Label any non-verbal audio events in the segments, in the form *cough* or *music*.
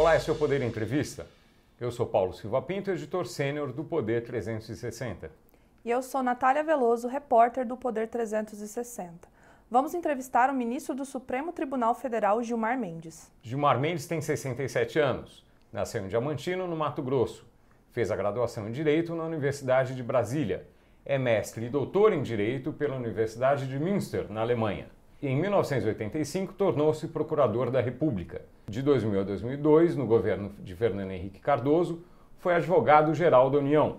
Olá, esse é o Poder Entrevista. Eu sou Paulo Silva Pinto, editor sênior do Poder 360. E eu sou Natália Veloso, repórter do Poder 360. Vamos entrevistar o ministro do Supremo Tribunal Federal, Gilmar Mendes. Gilmar Mendes tem 67 anos. Nasceu em Diamantino, no Mato Grosso. Fez a graduação em Direito na Universidade de Brasília. É mestre e doutor em Direito pela Universidade de Münster, na Alemanha. E em 1985 tornou-se procurador da República. De 2000 a 2002, no governo de Fernando Henrique Cardoso, foi advogado-geral da União.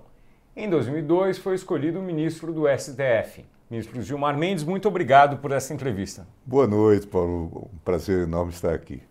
Em 2002, foi escolhido ministro do STF. Ministro Gilmar Mendes, muito obrigado por essa entrevista. Boa noite, Paulo. Um prazer enorme estar aqui.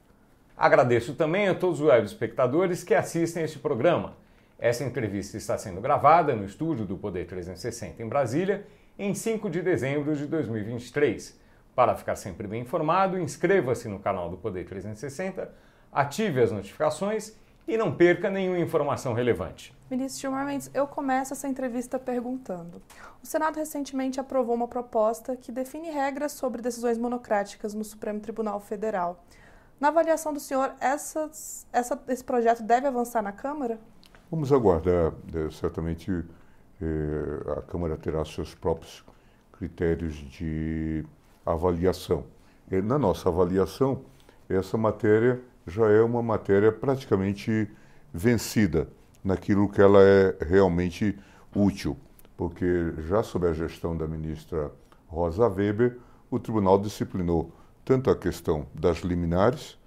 Agradeço também a todos os web espectadores que assistem este programa. Essa entrevista está sendo gravada no estúdio do Poder 360 em Brasília em 5 de dezembro de 2023. Para ficar sempre bem informado, inscreva-se no canal do Poder 360, ative as notificações e não perca nenhuma informação relevante. Ministro Gilmar Mendes, eu começo essa entrevista perguntando. O Senado recentemente aprovou uma proposta que define regras sobre decisões monocráticas no Supremo Tribunal Federal. Na avaliação do senhor, essas, essa, esse projeto deve avançar na Câmara? Vamos aguardar. É, certamente é, a Câmara terá seus próprios critérios de avaliação. Na nossa avaliação, essa matéria já é uma matéria praticamente vencida naquilo que ela é realmente útil, porque já sob a gestão da ministra Rosa Weber, o tribunal disciplinou tanto a questão das liminares,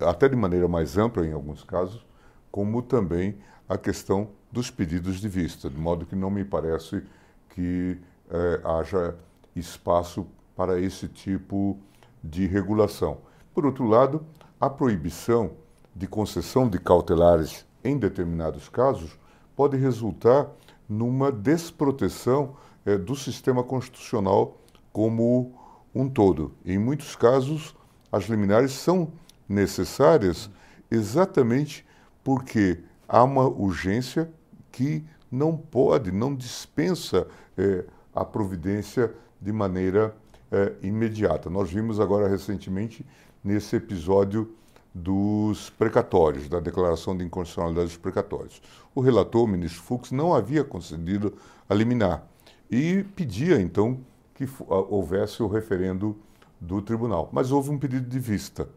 até de maneira mais ampla em alguns casos, como também a questão dos pedidos de vista, de modo que não me parece que eh, haja espaço para esse tipo de regulação. Por outro lado, a proibição de concessão de cautelares em determinados casos pode resultar numa desproteção eh, do sistema constitucional como um todo. Em muitos casos, as liminares são necessárias exatamente porque há uma urgência que não pode, não dispensa eh, a providência de maneira eh, imediata. Nós vimos agora recentemente nesse episódio dos precatórios, da declaração de inconstitucionalidade dos precatórios. O relator, o ministro Fux, não havia concedido a liminar e pedia então que houvesse o referendo do tribunal. Mas houve um pedido de vista.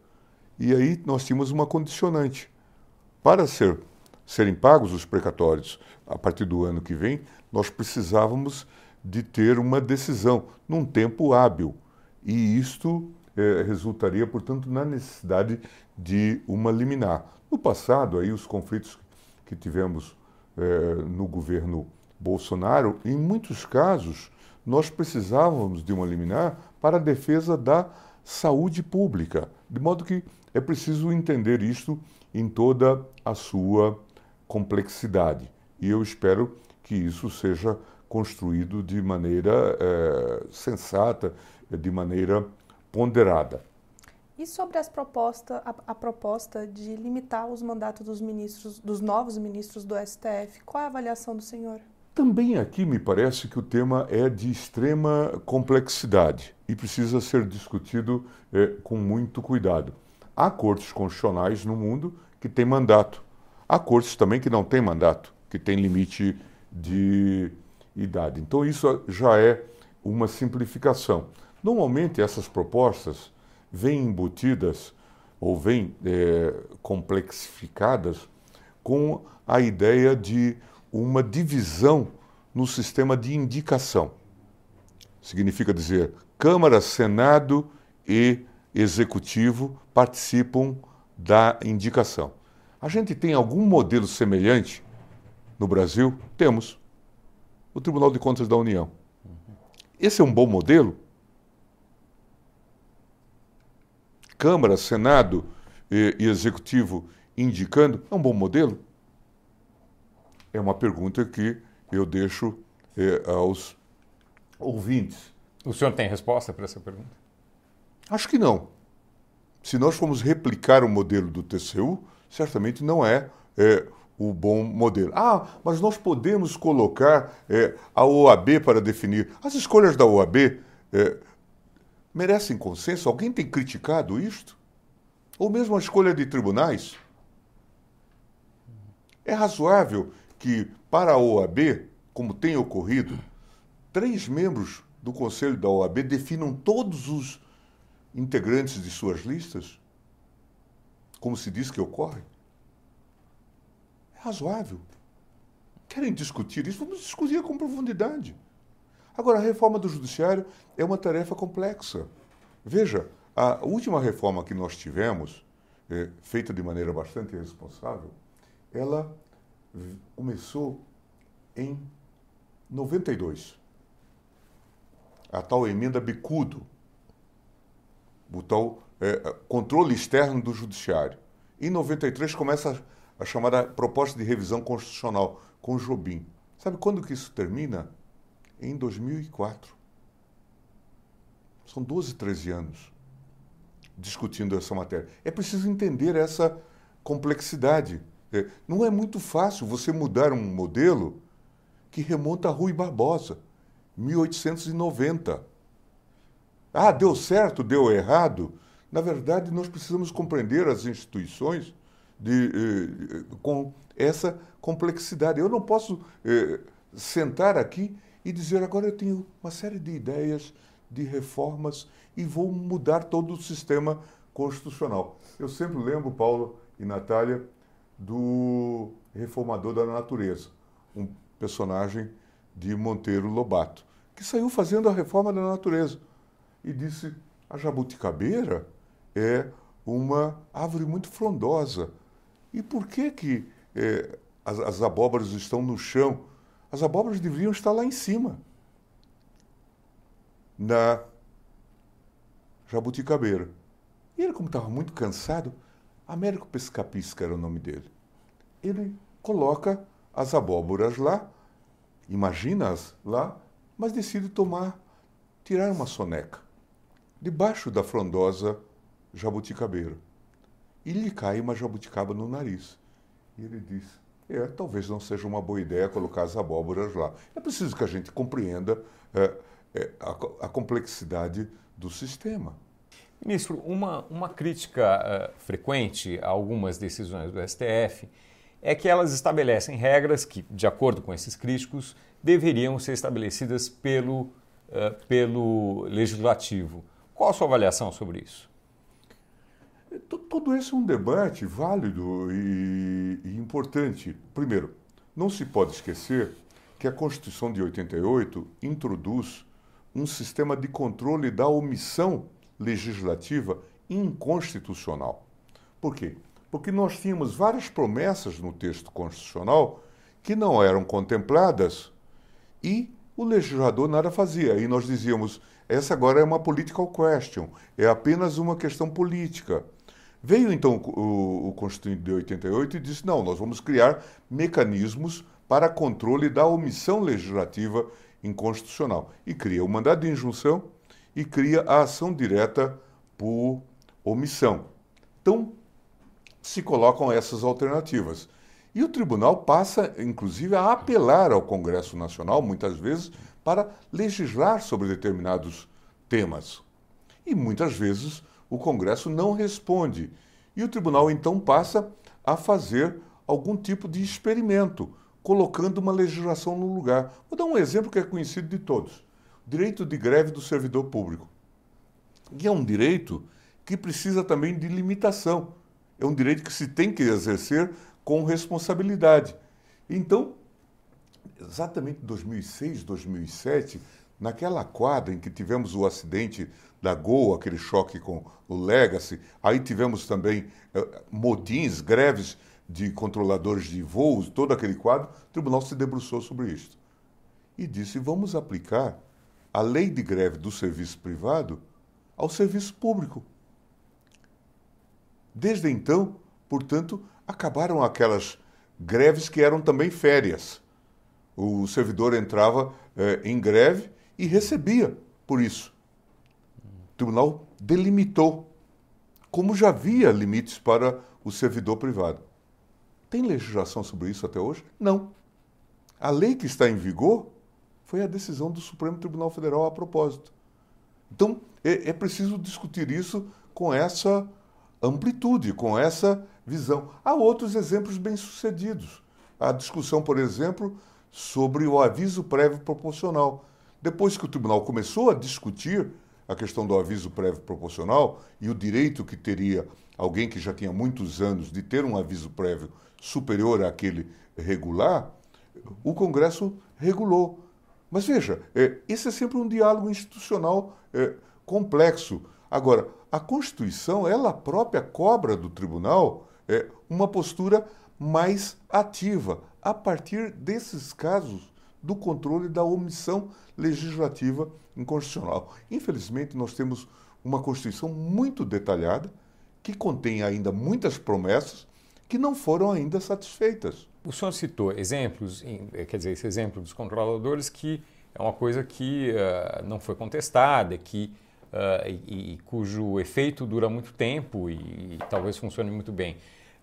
E aí nós tínhamos uma condicionante. Para ser, serem pagos os precatórios a partir do ano que vem, nós precisávamos de ter uma decisão num tempo hábil. E isto eh, resultaria, portanto, na necessidade de uma liminar. No passado, aí, os conflitos que tivemos eh, no governo Bolsonaro, em muitos casos, nós precisávamos de uma liminar para a defesa da saúde pública. De modo que é preciso entender isto em toda a sua complexidade. E eu espero que isso seja construído de maneira é, sensata, de maneira ponderada. E sobre as proposta, a, a, proposta de limitar os mandatos dos ministros, dos novos ministros do STF, qual é a avaliação do senhor? Também aqui me parece que o tema é de extrema complexidade e precisa ser discutido é, com muito cuidado. Há cortes constitucionais no mundo que têm mandato. Há cortes também que não têm mandato, que têm limite de idade. Então isso já é uma simplificação. Normalmente essas propostas vêm embutidas ou vêm é, complexificadas com a ideia de uma divisão no sistema de indicação. Significa dizer, Câmara, Senado e Executivo participam da indicação. A gente tem algum modelo semelhante no Brasil? Temos. O Tribunal de Contas da União. Esse é um bom modelo? Câmara, Senado e, e Executivo indicando, é um bom modelo? É uma pergunta que eu deixo é, aos ouvintes. O senhor tem resposta para essa pergunta? Acho que não. Se nós formos replicar o modelo do TCU, certamente não é, é o bom modelo. Ah, mas nós podemos colocar é, a OAB para definir. As escolhas da OAB é, merecem consenso? Alguém tem criticado isto? Ou mesmo a escolha de tribunais? É razoável que, para a OAB, como tem ocorrido, três membros do Conselho da OAB definam todos os integrantes de suas listas? Como se diz que ocorre? Razoável. Querem discutir isso? Vamos discutir com profundidade. Agora, a reforma do Judiciário é uma tarefa complexa. Veja, a última reforma que nós tivemos, é, feita de maneira bastante responsável, ela começou em 92. A tal emenda Bicudo, o tal é, controle externo do Judiciário. Em 93 começa a, chamada proposta de revisão constitucional com Jobim. Sabe quando que isso termina? Em 2004. São 12, 13 anos discutindo essa matéria. É preciso entender essa complexidade. É, não é muito fácil você mudar um modelo que remonta a Rui Barbosa, 1890. Ah, deu certo, deu errado. Na verdade, nós precisamos compreender as instituições de, eh, com essa complexidade. Eu não posso eh, sentar aqui e dizer agora eu tenho uma série de ideias de reformas e vou mudar todo o sistema constitucional. Eu sempre lembro, Paulo e Natália, do Reformador da Natureza, um personagem de Monteiro Lobato, que saiu fazendo a reforma da natureza e disse: a jabuticabeira é uma árvore muito frondosa. E por que que é, as, as abóboras estão no chão? As abóboras deveriam estar lá em cima, na jabuticabeira. E ele, como estava muito cansado, Américo Pescapisca era o nome dele. Ele coloca as abóboras lá, imagina-as lá, mas decide tomar, tirar uma soneca debaixo da frondosa jabuticabeira. E lhe cai uma jabuticaba no nariz. E ele diz: É, talvez não seja uma boa ideia colocar as abóboras lá. É preciso que a gente compreenda é, é, a, a, complexidade do sistema. Ministro, uma, uma crítica uh, frequente a algumas decisões do STF é que elas estabelecem regras que, de acordo com esses críticos, deveriam ser estabelecidas pelo, uh, pelo legislativo. Qual a sua avaliação sobre isso? Todo esse é um debate válido e, e importante. Primeiro, não se pode esquecer que a Constituição de 88 introduz um sistema de controle da omissão legislativa inconstitucional. Por quê? Porque nós tínhamos várias promessas no texto constitucional que não eram contempladas e o legislador nada fazia. E nós dizíamos, essa agora é uma political question, é apenas uma questão política. Veio então o, o Constituinte de 88 e disse: não, nós vamos criar mecanismos para controle da omissão legislativa inconstitucional. E cria o mandado de injunção e cria a ação direta por omissão. Então, se colocam essas alternativas. E o tribunal passa, inclusive, a apelar ao Congresso Nacional, muitas vezes, para legislar sobre determinados temas. E muitas vezes o Congresso não responde. E o tribunal então passa a fazer algum tipo de experimento, colocando uma legislação no lugar. Vou dar um exemplo que é conhecido de todos: direito de greve do servidor público. E é um direito que precisa também de limitação. É um direito que se tem que exercer com responsabilidade. Então, exatamente 2006, 2007, Naquela quadra em que tivemos o acidente da Gol, aquele choque com o Legacy, aí tivemos também uh, motins, greves de controladores de voos, todo aquele quadro, o tribunal se debruçou sobre isso. E disse: vamos aplicar a lei de greve do serviço privado ao serviço público. Desde então, portanto, acabaram aquelas greves que eram também férias. O servidor entrava eh, em greve e recebia por isso. Tribunal delimitou, como já havia limites para o servidor privado. Tem legislação sobre isso até hoje? Não. A lei que está em vigor foi a decisão do Supremo Tribunal Federal a propósito. Então, é, é preciso discutir isso com essa amplitude, com essa visão. Há outros exemplos bem-sucedidos. a discussão, por exemplo, sobre o aviso prévio proporcional. Depois que o tribunal começou a discutir a questão do aviso prévio proporcional e o direito que teria alguém que já tinha muitos anos de ter um aviso prévio superior àquele regular, o Congresso regulou. Mas veja, é, esse é sempre um diálogo institucional é, complexo. Agora, a Constituição, ela própria cobra do tribunal é, uma postura mais ativa a partir desses casos do controle da omissão legislativa inconstitucional. Infelizmente, nós temos uma Constituição muito detalhada que contém ainda muitas promessas que não foram ainda satisfeitas. O senhor citou exemplos, eh, quer dizer, esse exemplo dos controladores, que é uma coisa que uh, não foi contestada, que, uh, e, e, cujo efeito dura muito tempo e, e talvez funcione muito bem.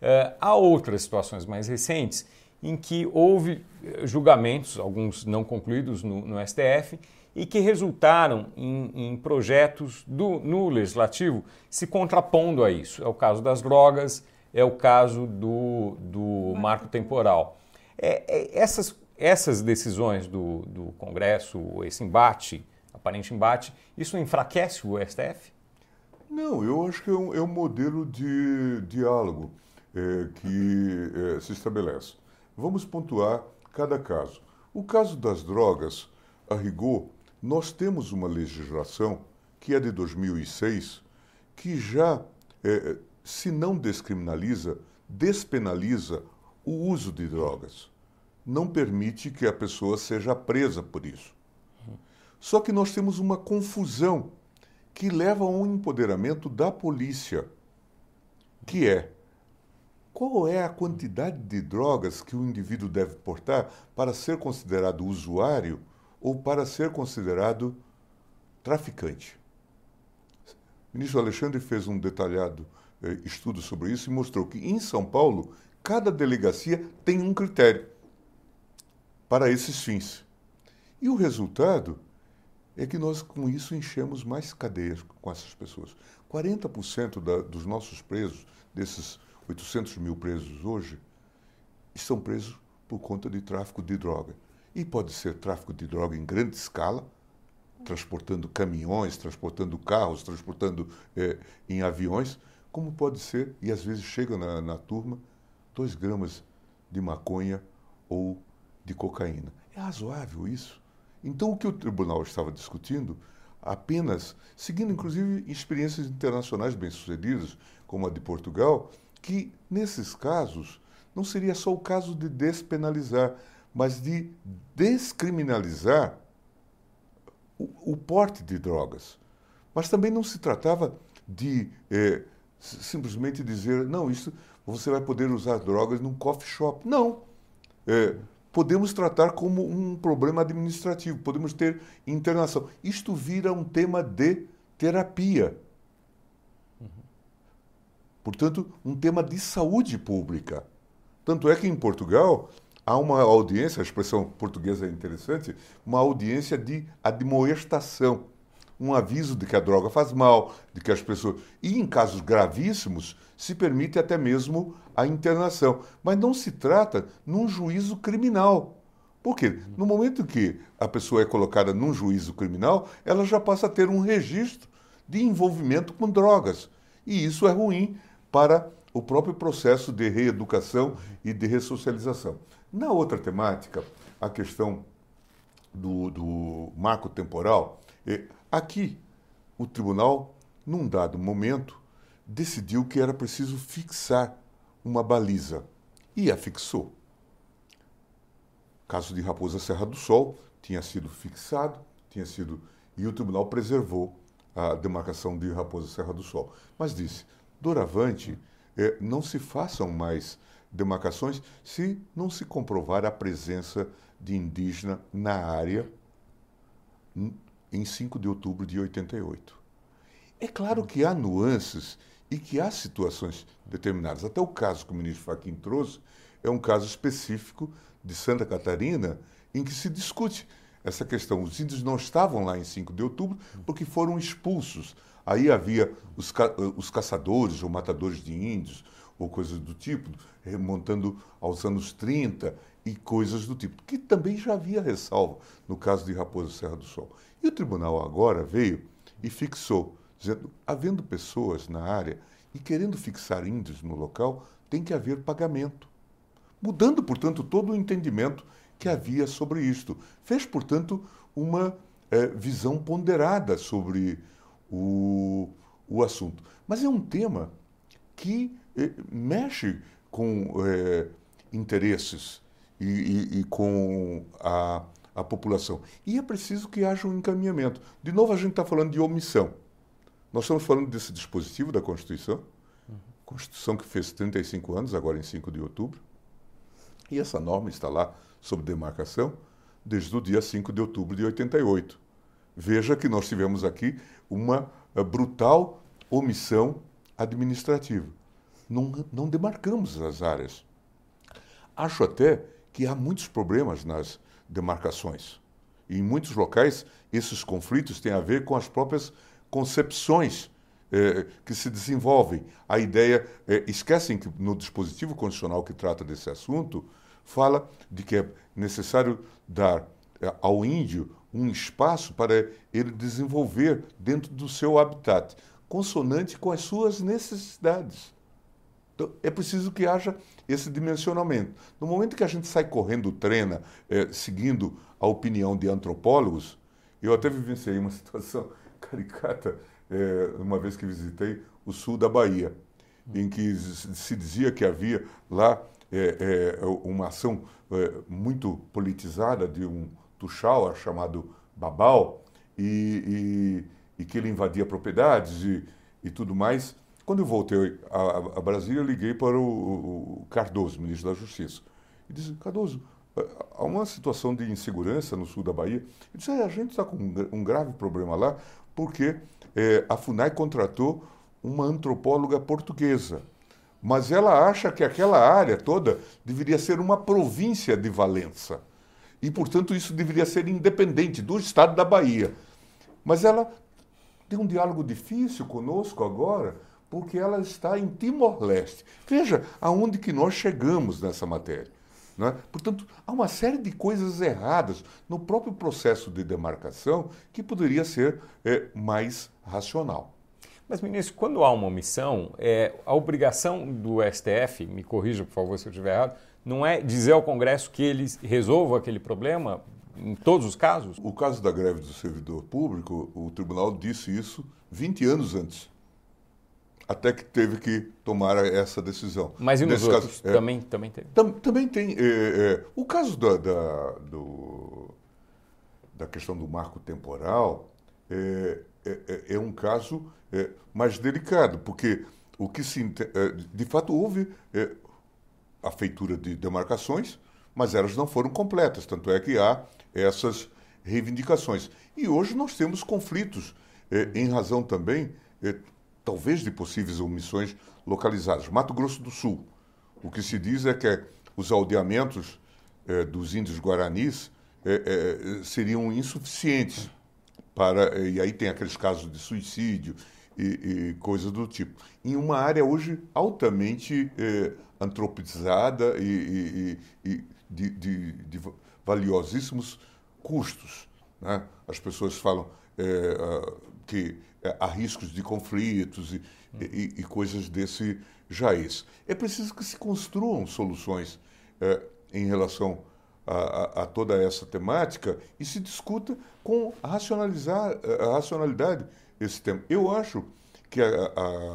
Uh, há outras situações mais recentes em que houve julgamentos, alguns não concluídos no, no STF, e que resultaram em, em projetos do, no legislativo se contrapondo a isso. É o caso das drogas, é o caso do, do marco temporal. É, é, essas, essas decisões do, do Congresso, esse embate, aparente embate, isso enfraquece o STF? Não, eu acho que é um, é um modelo de diálogo é, que é, se estabelece. Vamos pontuar cada caso. O caso das drogas, a rigor, nós temos uma legislação que é de 2006 que já é, se não descriminaliza, despenaliza o uso de drogas. Não permite que a pessoa seja presa por isso. Só que nós temos uma confusão que leva a um empoderamento da polícia, que é qual é a quantidade de drogas que o indivíduo deve portar para ser considerado usuário ou para ser considerado traficante. O ministro Alexandre fez um detalhado eh, estudo sobre isso e mostrou que em São Paulo, cada delegacia tem um critério para esses fins. E o resultado é que nós, com isso, enchemos mais cadeias com essas pessoas. 40% da, dos nossos presos, desses 800 mil presos hoje, estão presos por conta de tráfico de droga. E pode ser tráfico de droga em grande escala, transportando caminhões, transportando carros, transportando eh, em aviões, como pode ser, e às vezes chega na, na turma, dois gramas de maconha ou de cocaína. É razoável isso? Então, o que o tribunal estava discutindo, apenas seguindo inclusive experiências internacionais bem-sucedidas, como a de Portugal, que nesses casos não seria só o caso de despenalizar, mas de descriminalizar o, o porte de drogas. Mas também não se tratava de eh, simplesmente dizer, não, isso você vai poder usar drogas num coffee shop. Não. É, podemos tratar como um problema administrativo, podemos ter internação. Isto vira um tema de terapia. Portanto, um tema de saúde pública. Tanto é que em Portugal há uma audiência, a expressão portuguesa é interessante, uma audiência de admoestação um aviso de que a droga faz mal, de que as pessoas. E em casos gravíssimos, se permite até mesmo a internação. Mas não se trata num juízo criminal. Por quê? No momento que a pessoa é colocada num juízo criminal, ela já passa a ter um registro de envolvimento com drogas. E isso é ruim para o próprio processo de reeducação e de ressocialização. Na outra temática, a questão do, do marco temporal, Aqui, o tribunal, num dado momento, decidiu que era preciso fixar uma baliza e a fixou. Caso de Raposa Serra do Sol tinha sido fixado, tinha sido e o tribunal preservou a demarcação de Raposa Serra do Sol, mas disse: doravante, é, não se façam mais demarcações se não se comprovar a presença de indígena na área em 5 de outubro de 88. É claro que há nuances e que há situações determinadas. Até o caso que o ministro Fachin trouxe é um caso específico de Santa Catarina em que se discute essa questão. Os índios não estavam lá em 5 de outubro porque foram expulsos. Aí havia os, ca os caçadores ou matadores de índios, ou coisas do tipo, remontando aos anos 30 e coisas do tipo, que também já havia ressalva no caso de Raposa Serra do Sol. E o tribunal agora veio e fixou, dizendo, havendo pessoas na área e querendo fixar índios no local, tem que haver pagamento. Mudando, portanto, todo o entendimento que havia sobre isto. Fez, portanto, uma é, visão ponderada sobre o, o assunto. Mas é um tema que é, mexe com é, interesses e, e, e com a, a população. E é preciso que haja um encaminhamento. De novo, a gente está falando de omissão. Nós estamos falando desse dispositivo da Constituição, Constituição que fez 35 anos, agora em 5 de outubro. E essa norma está lá sob demarcação desde o dia 5 de outubro de 88. Veja que nós tivemos aqui uma eh, brutal omissão administrativa. Não, não demarcamos as áreas. Acho até que há muitos problemas nas demarcações. E em muitos locais, esses conflitos têm a ver com as próprias concepções eh, que se desenvolvem. A ideia, eh, esquecem que no dispositivo constitucional que trata desse assunto, fala de que é necessário dar eh, ao índio um espaço para ele desenvolver dentro do seu habitat, consonante com as suas necessidades. Então, é preciso que haja esse dimensionamento. No momento que a gente sai correndo, treina, é, seguindo a opinião de antropólogos, eu até vivenciei uma *laughs* situação caricata, é, uma vez que visitei o sul da Bahia, em que se dizia que havia lá é, uma ação muito politizada de um tuxau chamado Babal, e, e, e, que ele invadia propriedades e, e tudo mais. Quando eu voltei a, a Brasília, eu liguei para o, o, Cardoso, ministro da Justiça, e disse, Cardoso, há uma situação de insegurança no sul da Bahia. Ele disse, é, a gente está com um grave problema lá, porque é, a FUNAI contratou uma antropóloga portuguesa mas ela acha que aquela área toda deveria ser uma província de Valença. E, portanto, isso deveria ser independente do estado da Bahia. Mas ela tem um diálogo difícil conosco agora, porque ela está em Timor-Leste. Veja aonde que nós chegamos nessa matéria. É? Portanto, há uma série de coisas erradas no próprio processo de demarcação que poderia ser é, mais racional. Mas, ministro, quando há uma omissão, é, a obrigação do STF, me corrija por favor se eu estiver errado, não é dizer ao Congresso que ele resolva aquele problema em todos os casos? O caso da greve do servidor público, o tribunal disse isso 20 anos antes. Até que teve que tomar essa decisão. Mas e nos Nesse outros? Caso, é, também, também tem? Tam, também tem. É, é, o caso da, da, do, da questão do marco temporal é, é, é, é um caso é, mais delicado, porque o que se é, de fato houve é, a feitura de demarcações, mas elas não foram completas, tanto é que há essas reivindicações. E hoje nós temos conflitos é, em razão também, é, talvez, de possíveis omissões localizadas. Mato Grosso do Sul, o que se diz é que os aldeamentos dos índios guaranis seriam insuficientes para e aí tem aqueles casos de suicídio e, e coisas do tipo. Em uma área hoje altamente eh, antropizada e, e, e de, de, de, valiosíssimos custos. Né? As pessoas falam eh, que eh, há riscos de conflitos e, e, coisas desse jaez. É preciso que se construam soluções em relação a, a, toda essa temática e se discuta com racionalizar, a racionalidade esse tema. Eu acho que a,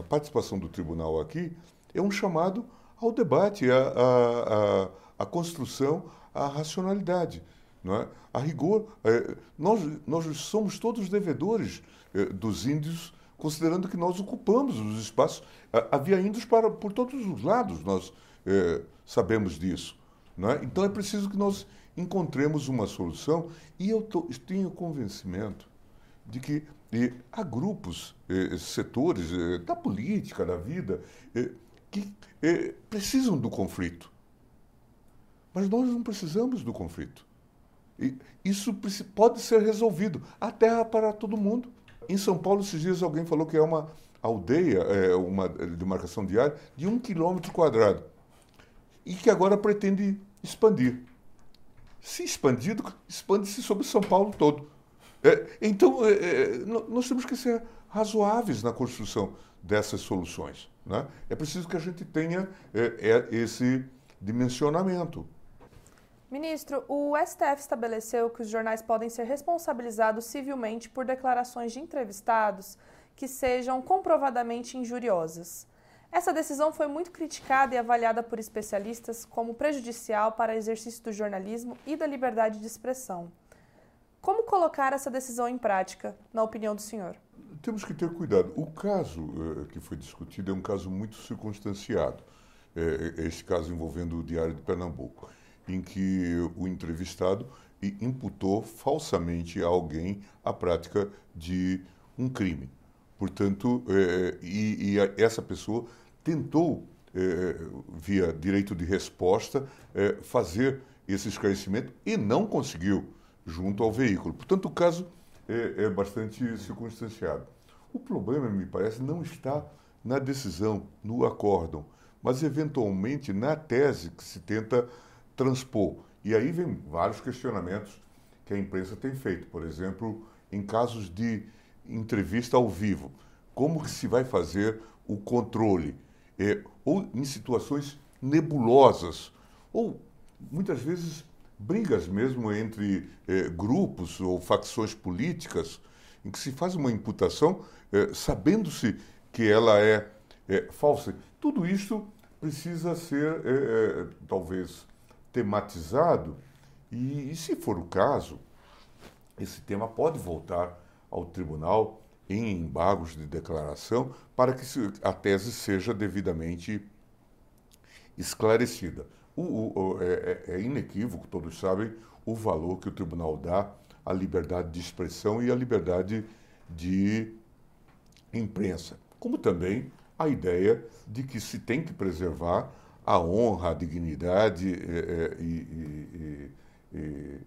a participação do tribunal aqui é um chamado ao debate, a, a, a construção, à racionalidade. Não é? A rigor, é, nós, nós somos todos devedores é, dos índios, considerando que nós ocupamos os espaços. Havia índios para, por todos os lados, nós é, sabemos disso. É? Então é preciso que nós encontremos uma solução e eu tô, tenho convencimento de que há grupos, eh, setores eh, da política, da vida, eh, que precisam do conflito. Mas nós não precisamos do conflito. E isso pode ser resolvido. Há terra para todo mundo. Em São Paulo, esses dias alguém falou que é uma aldeia, é, uma demarcação diária de um quilômetro quadrado e que agora pretende expandir. Se expandido, expande-se sobre São Paulo todo. É, então, é, é nós temos que ser razoáveis na construção dessas soluções. Né? É preciso que a gente tenha é, é, esse dimensionamento. Ministro, o STF estabeleceu que os jornais podem ser responsabilizados civilmente por declarações de entrevistados que sejam comprovadamente injuriosas. Essa decisão foi muito criticada e avaliada por especialistas como prejudicial para o exercício do jornalismo e da liberdade de expressão. Como colocar essa decisão em prática, na opinião do senhor? Temos que ter cuidado. O caso uh, que foi discutido é um caso muito circunstanciado. É, é esse caso envolvendo o Diário de Pernambuco, em que o entrevistado imputou falsamente a alguém a prática de um crime. Portanto, é, e, e, essa pessoa tentou, é, via direito de resposta, é, fazer esse esclarecimento e não conseguiu junto ao veículo. Portanto, o caso é, é bastante circunstanciado. O problema, me parece, não está na decisão, no acórdão, mas eventualmente na tese que se tenta transpor. E aí vem vários questionamentos que a imprensa tem feito. Por exemplo, em casos de entrevista ao vivo. Como que se vai fazer o controle? É, ou em situações nebulosas, ou muitas vezes brigas mesmo entre é, grupos ou facções políticas, em que se faz uma imputação é, sabendo-se que ela é, é, falsa. Tudo isso precisa ser, é, é, talvez, tematizado e, e, se for o caso, esse tema pode voltar ao tribunal em embargos de declaração para que a tese seja devidamente esclarecida. O, o, é, é, é, inequívoco, todos sabem, o valor que o tribunal dá à liberdade de expressão e à liberdade de imprensa, como também a ideia de que se tem que preservar a honra, a dignidade é, é e, e, e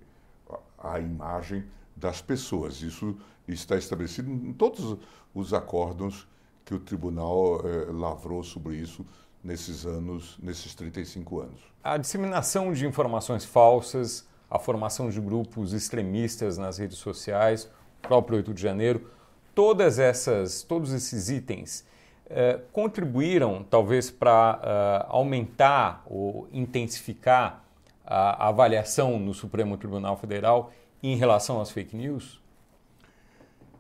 a imagem das pessoas. Isso está estabelecido em todos os acórdãos que o tribunal lavrou sobre isso nesses anos, nesses 35 anos. A disseminação de informações falsas, a formação de grupos extremistas nas redes sociais, o próprio 8 de janeiro, todas essas, todos esses itens eh, contribuíram talvez para eh, aumentar ou intensificar a, a avaliação no Supremo Tribunal Federal em relação às fake news?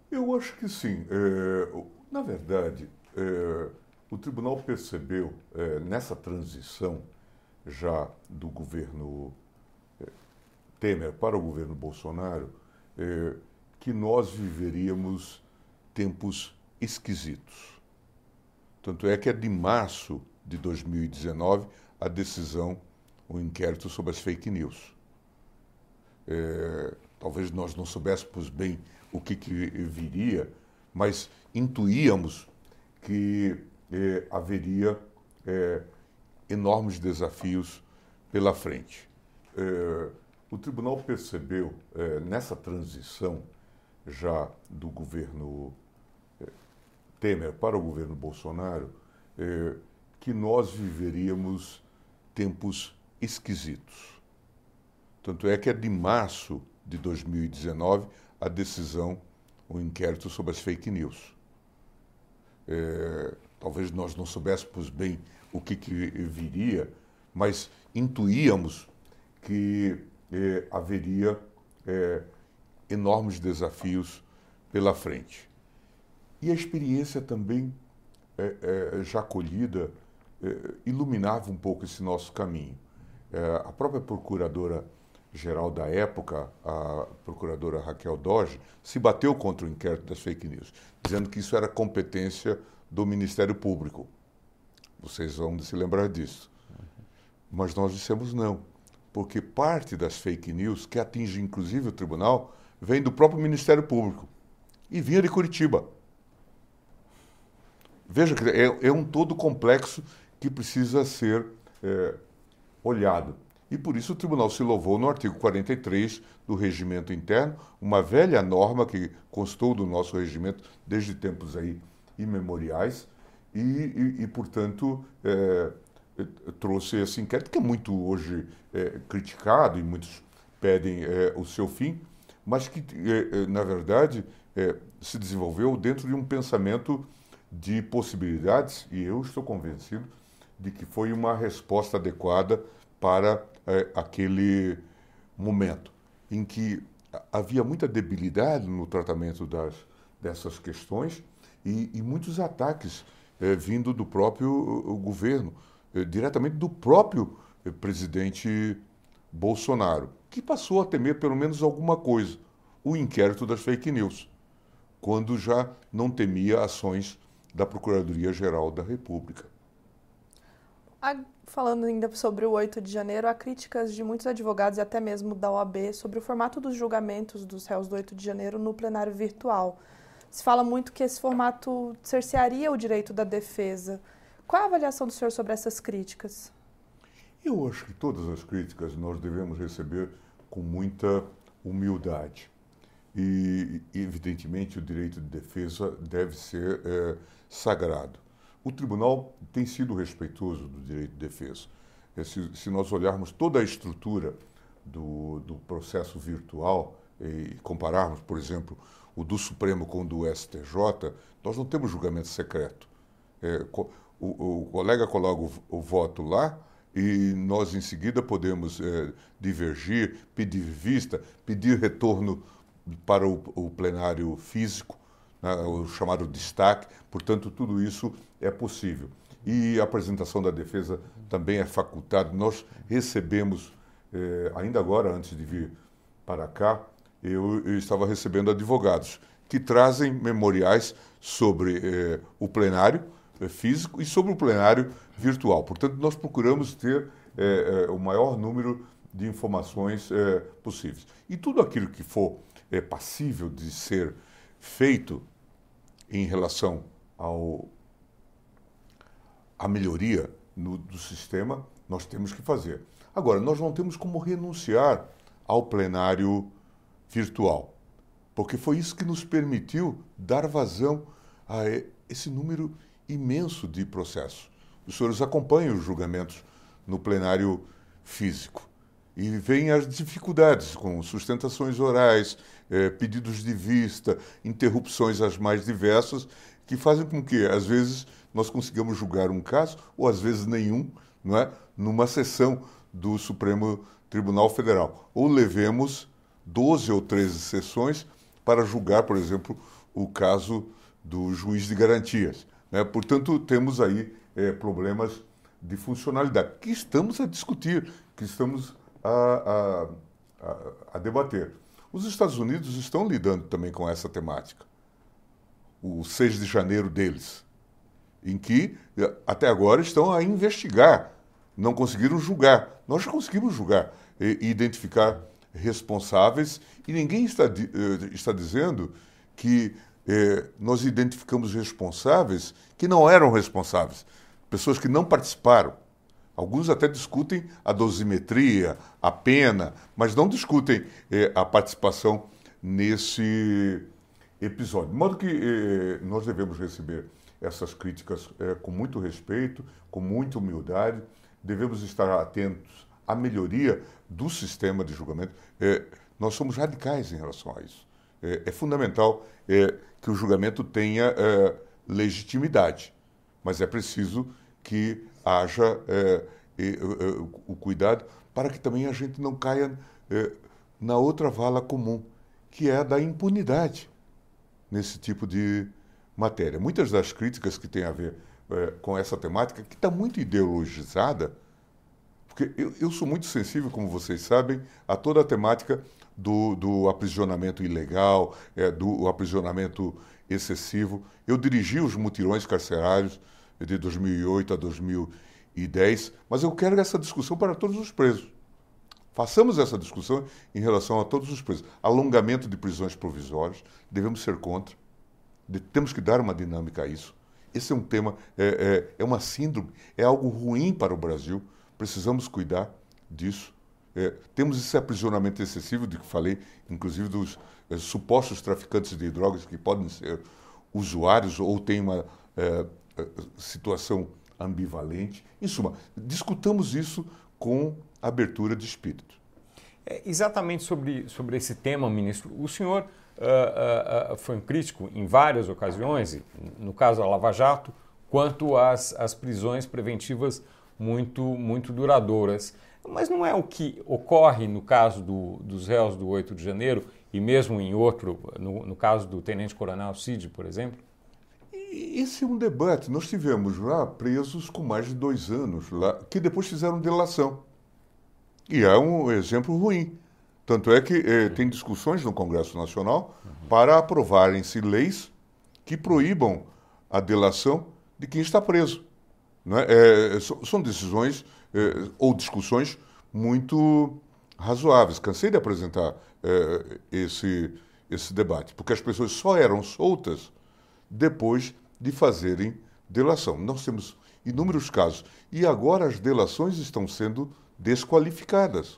Eu acho que sim. É, na verdade, é, o tribunal percebeu é, nessa transição já do governo é, Temer para o governo Bolsonaro é, que nós viveríamos tempos esquisitos. Tanto é que é de março de 2019 a decisão, o inquérito sobre as fake news. É, talvez nós não soubéssemos bem o que, que viria, mas intuíamos que eh, haveria eh, enormes desafios pela frente. Eh, o tribunal percebeu nessa transição já do governo Temer para o governo Bolsonaro que nós viveríamos tempos esquisitos. Tanto é que é de março de 2019 a decisão, o inquérito sobre as fake news. É, talvez nós não soubéssemos bem o que, que viria, mas intuíamos que é, haveria é, enormes desafios pela frente. E a experiência também, é, é, já colhida, é, iluminava um pouco esse nosso caminho. a própria procuradora geral da época, a procuradora Raquel Doge, se bateu contra o inquérito das fake news, dizendo que isso era competência do Ministério Público. Vocês vão se lembrar disso. Mas nós dissemos não, porque parte das fake news, que atinge inclusive o tribunal, vem do próprio Ministério Público e vinha de Curitiba. Veja que é, é um todo complexo que precisa ser é, olhado. E por isso o tribunal se louvou no artigo 43 do regimento interno, uma velha norma que constou do nosso regimento desde tempos aí imemoriais, e, e, e portanto, é, trouxe esse inquérito que é muito hoje é, criticado e muitos pedem é, o seu fim, mas que, é, é, na verdade, é, se desenvolveu dentro de um pensamento de possibilidades, e eu estou convencido de que foi uma resposta adequada para aquele momento em que havia muita debilidade no tratamento das, dessas questões e, e muitos ataques é, vindo do próprio governo, é, diretamente do próprio é, presidente Bolsonaro, que passou a temer pelo menos alguma coisa, o inquérito das fake news, quando já não temia ações da Procuradoria-Geral da República. Falando ainda sobre o 8 de janeiro, há críticas de muitos advogados e até mesmo da OAB sobre o formato dos julgamentos dos réus do 8 de janeiro no plenário virtual. Se fala muito que esse formato cercearia o direito da defesa. Qual a avaliação do senhor sobre essas críticas? Eu acho que todas as críticas nós devemos receber com muita humildade. E, evidentemente, o direito de defesa deve ser é, sagrado. O tribunal tem sido respeitoso do direito de defesa. É, se, se nós olharmos toda a estrutura do, do processo virtual e compararmos, por exemplo, o do Supremo com o do STJ, nós não temos julgamento secreto. É, o, o, colega coloca o, o, voto lá e nós, em seguida, podemos é, divergir, pedir vista, pedir retorno para o, o plenário físico né, o chamado destaque. Portanto, tudo isso é possível. E a apresentação da defesa também é facultada. Nós recebemos, eh, ainda agora, antes de vir para cá, eu, eu estava recebendo advogados que trazem memoriais sobre eh, o plenário eh, físico e sobre o plenário virtual. Portanto, nós procuramos ter eh, eh, o maior número de informações eh, possíveis. E tudo aquilo que for passível de ser feito em relação ao a melhoria no, do sistema, nós temos que fazer. Agora, nós não temos como renunciar ao plenário virtual, porque foi isso que nos permitiu dar vazão a esse número imenso de processos. Os senhores acompanham os julgamentos no plenário físico e veem as dificuldades com sustentações orais, eh, pedidos de vista, interrupções as mais diversas, que fazem com que, às vezes, nós consigamos julgar um caso, ou às vezes nenhum, não é? numa sessão do Supremo Tribunal Federal. Ou levemos 12 ou 13 sessões para julgar, por exemplo, o caso do juiz de garantias. Né? Portanto, temos aí eh, problemas de funcionalidade que estamos a discutir, que estamos a, a, a, debater. Os Estados Unidos estão lidando também com essa temática. O 6 de janeiro deles, em que até agora estão a investigar, não conseguiram julgar. Nós já conseguimos julgar e identificar responsáveis e ninguém está, eh, está dizendo que eh, nós identificamos responsáveis que não eram responsáveis, pessoas que não participaram. Alguns até discutem a dosimetria, a pena, mas não discutem eh, a participação nesse episódio. De modo que eh, nós devemos receber essas críticas eh, com muito respeito, com muita humildade, devemos estar atentos à melhoria do sistema de julgamento. Eh, nós somos radicais em relação a isso. Eh, é fundamental eh, que o julgamento tenha legitimidade, mas é preciso que haja é, é, o cuidado para que também a gente não caia é, na outra vala comum, que é a da impunidade nesse tipo de matéria. Muitas das críticas que têm a ver é, com essa temática, que está muito ideologizada, porque eu, eu, sou muito sensível, como vocês sabem, a toda a temática do, do aprisionamento ilegal, é, do aprisionamento excessivo. Eu dirigi os mutirões carcerários de 2008 a 2010, mas eu quero essa discussão para todos os presos. Façamos essa discussão em relação a todos os presos. Alongamento de prisões provisórias, devemos ser contra. Temos que dar uma dinâmica a isso. Esse é um tema, é, é, é uma síndrome, é algo ruim para o Brasil. Precisamos cuidar disso. É, temos esse aprisionamento excessivo de que falei, inclusive dos é, supostos traficantes de drogas que podem ser usuários ou têm uma é, é situação ambivalente. Em suma, discutamos isso com abertura de espírito. É, exatamente sobre, sobre esse tema, ministro. O senhor uh, uh, foi um crítico em várias ocasiões, no caso da Lava Jato, quanto às, às prisões preventivas muito, muito duradouras. Mas não é o que ocorre no caso do, dos réus do 8 de janeiro e mesmo em outro, no, no caso do tenente-coronel Cid, por exemplo? Esse é um debate. Nós tivemos lá presos com mais de dois anos, lá, que depois fizeram delação. E é um exemplo ruim. Tanto é que eh, tem discussões no Congresso Nacional para aprovarem-se leis que proíbam a delação de quem está preso. Né? É, são decisões é, ou discussões muito razoáveis. Cansei de apresentar é, esse, esse debate, porque as pessoas só eram soltas depois de fazerem delação. Nós temos inúmeros casos. E agora as delações estão sendo desqualificadas.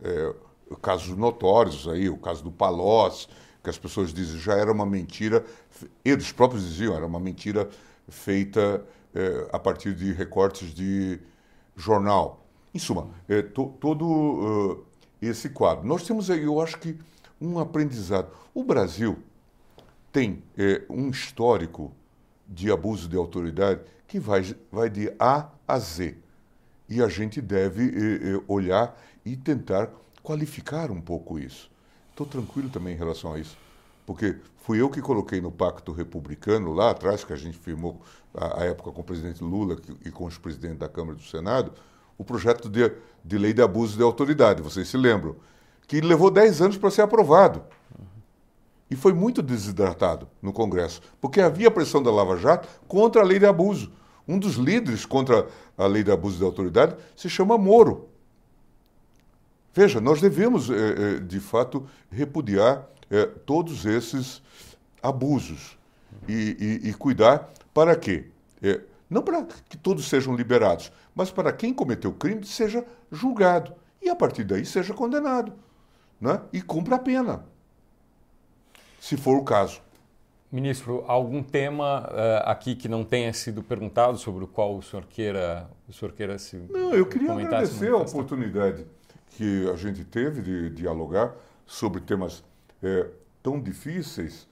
É, casos notórios aí, o caso do Palocci, que as pessoas dizem já era uma mentira, eles próprios diziam, era uma mentira feita é, a partir de recortes de jornal. Em suma, é, to, todo uh, esse quadro. Nós temos aí, eu acho que, um aprendizado. O Brasil tem é, um histórico de abuso de autoridade que vai, vai de A a Z. E a gente deve olhar e tentar qualificar um pouco isso. Estou tranquilo também em relação a isso porque fui eu que coloquei no Pacto Republicano, lá atrás, que a gente firmou a época com o presidente Lula e com os presidentes da Câmara e do Senado, o projeto de, de lei de abuso de autoridade, vocês se lembram, que levou 10 anos para ser aprovado. E foi muito desidratado no Congresso, porque havia pressão da Lava Jato contra a lei de abuso. Um dos líderes contra a lei de abuso de autoridade se chama Moro. Veja, nós devemos, eh, de fato, repudiar é, todos esses abusos e, e, e cuidar para quê? É, não para que todos sejam liberados, mas para quem cometeu crime seja julgado e a partir daí seja condenado né? e cumpra a pena, se for o caso. Ministro, algum tema uh, aqui que não tenha sido perguntado sobre o qual o senhor queira, o senhor queira se Não, eu queria agradecer a oportunidade que a gente teve de dialogar sobre temas é, tão difíceis.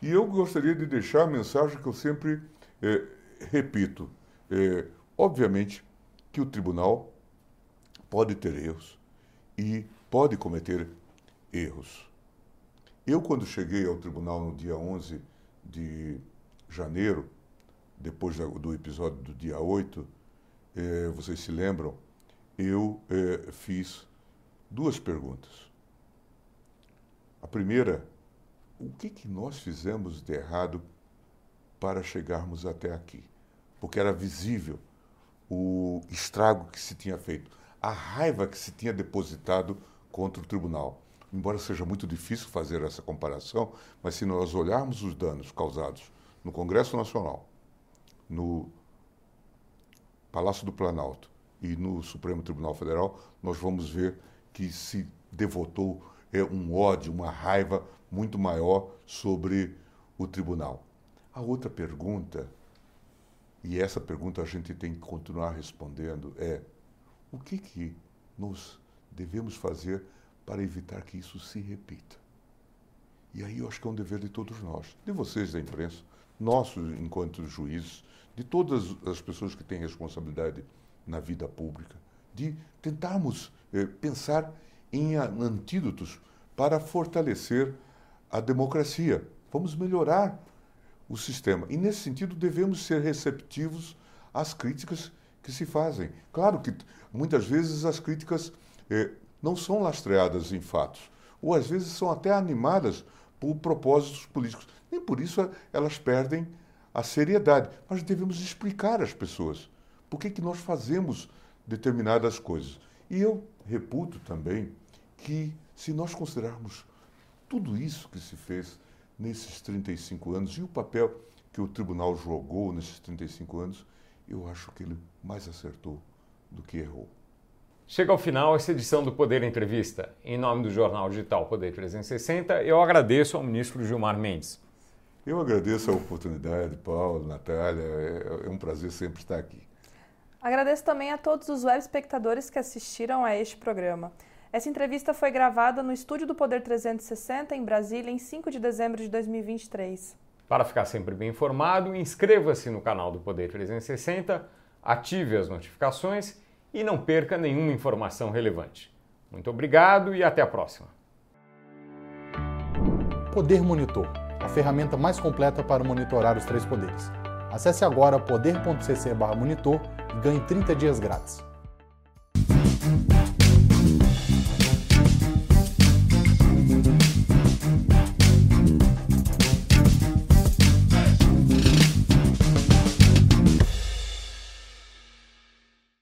E eu gostaria de deixar a mensagem que eu sempre é, repito. É, obviamente que o tribunal pode ter erros e pode cometer erros. Eu, quando cheguei ao tribunal no dia 11 de janeiro, depois do episódio do dia 8, é, vocês se lembram, eu é, fiz duas perguntas. A primeira, o que, que nós fizemos de errado para chegarmos até aqui? Porque era visível o estrago que se tinha feito, a raiva que se tinha depositado contra o tribunal. Embora seja muito difícil fazer essa comparação, mas se nós olharmos os danos causados no Congresso Nacional, no Palácio do Planalto e no Supremo Tribunal Federal, nós vamos ver que se devotou um ódio, uma raiva muito maior sobre o tribunal. A outra pergunta, e essa pergunta a gente tem que continuar respondendo, é: o que, que nós devemos fazer para evitar que isso se repita? E aí eu acho que é um dever de todos nós, de vocês da imprensa, nossos enquanto juízes, de todas as pessoas que têm responsabilidade na vida pública, de tentarmos eh, pensar em antídotos para fortalecer a democracia. Vamos melhorar o sistema. E, nesse sentido, devemos ser receptivos às críticas que se fazem. Claro que muitas vezes as críticas eh, não são lastreadas em fatos, ou às vezes são até animadas por propósitos políticos. Nem por isso elas perdem a seriedade. Mas devemos explicar às pessoas por que, que nós fazemos determinadas coisas. E eu reputo também que, se nós considerarmos tudo isso que se fez nesses 35 anos e o papel que o tribunal jogou nesses 35 anos, eu acho que ele mais acertou do que errou. Chega ao final essa edição do Poder Entrevista. Em nome do jornal digital Poder 360, eu agradeço ao ministro Gilmar Mendes. Eu agradeço a oportunidade, Paulo, Natália. É, é um prazer sempre estar aqui. Agradeço também a todos os web espectadores que assistiram a este programa. Essa entrevista foi gravada no estúdio do Poder 360, em Brasília, em 5 de dezembro de 2023. Para ficar sempre bem informado, inscreva-se no canal do Poder 360, ative as notificações e não perca nenhuma informação relevante. Muito obrigado e até a próxima. Poder Monitor a ferramenta mais completa para monitorar os três poderes. Acesse agora poder.cc/monitor e ganhe 30 dias grátis.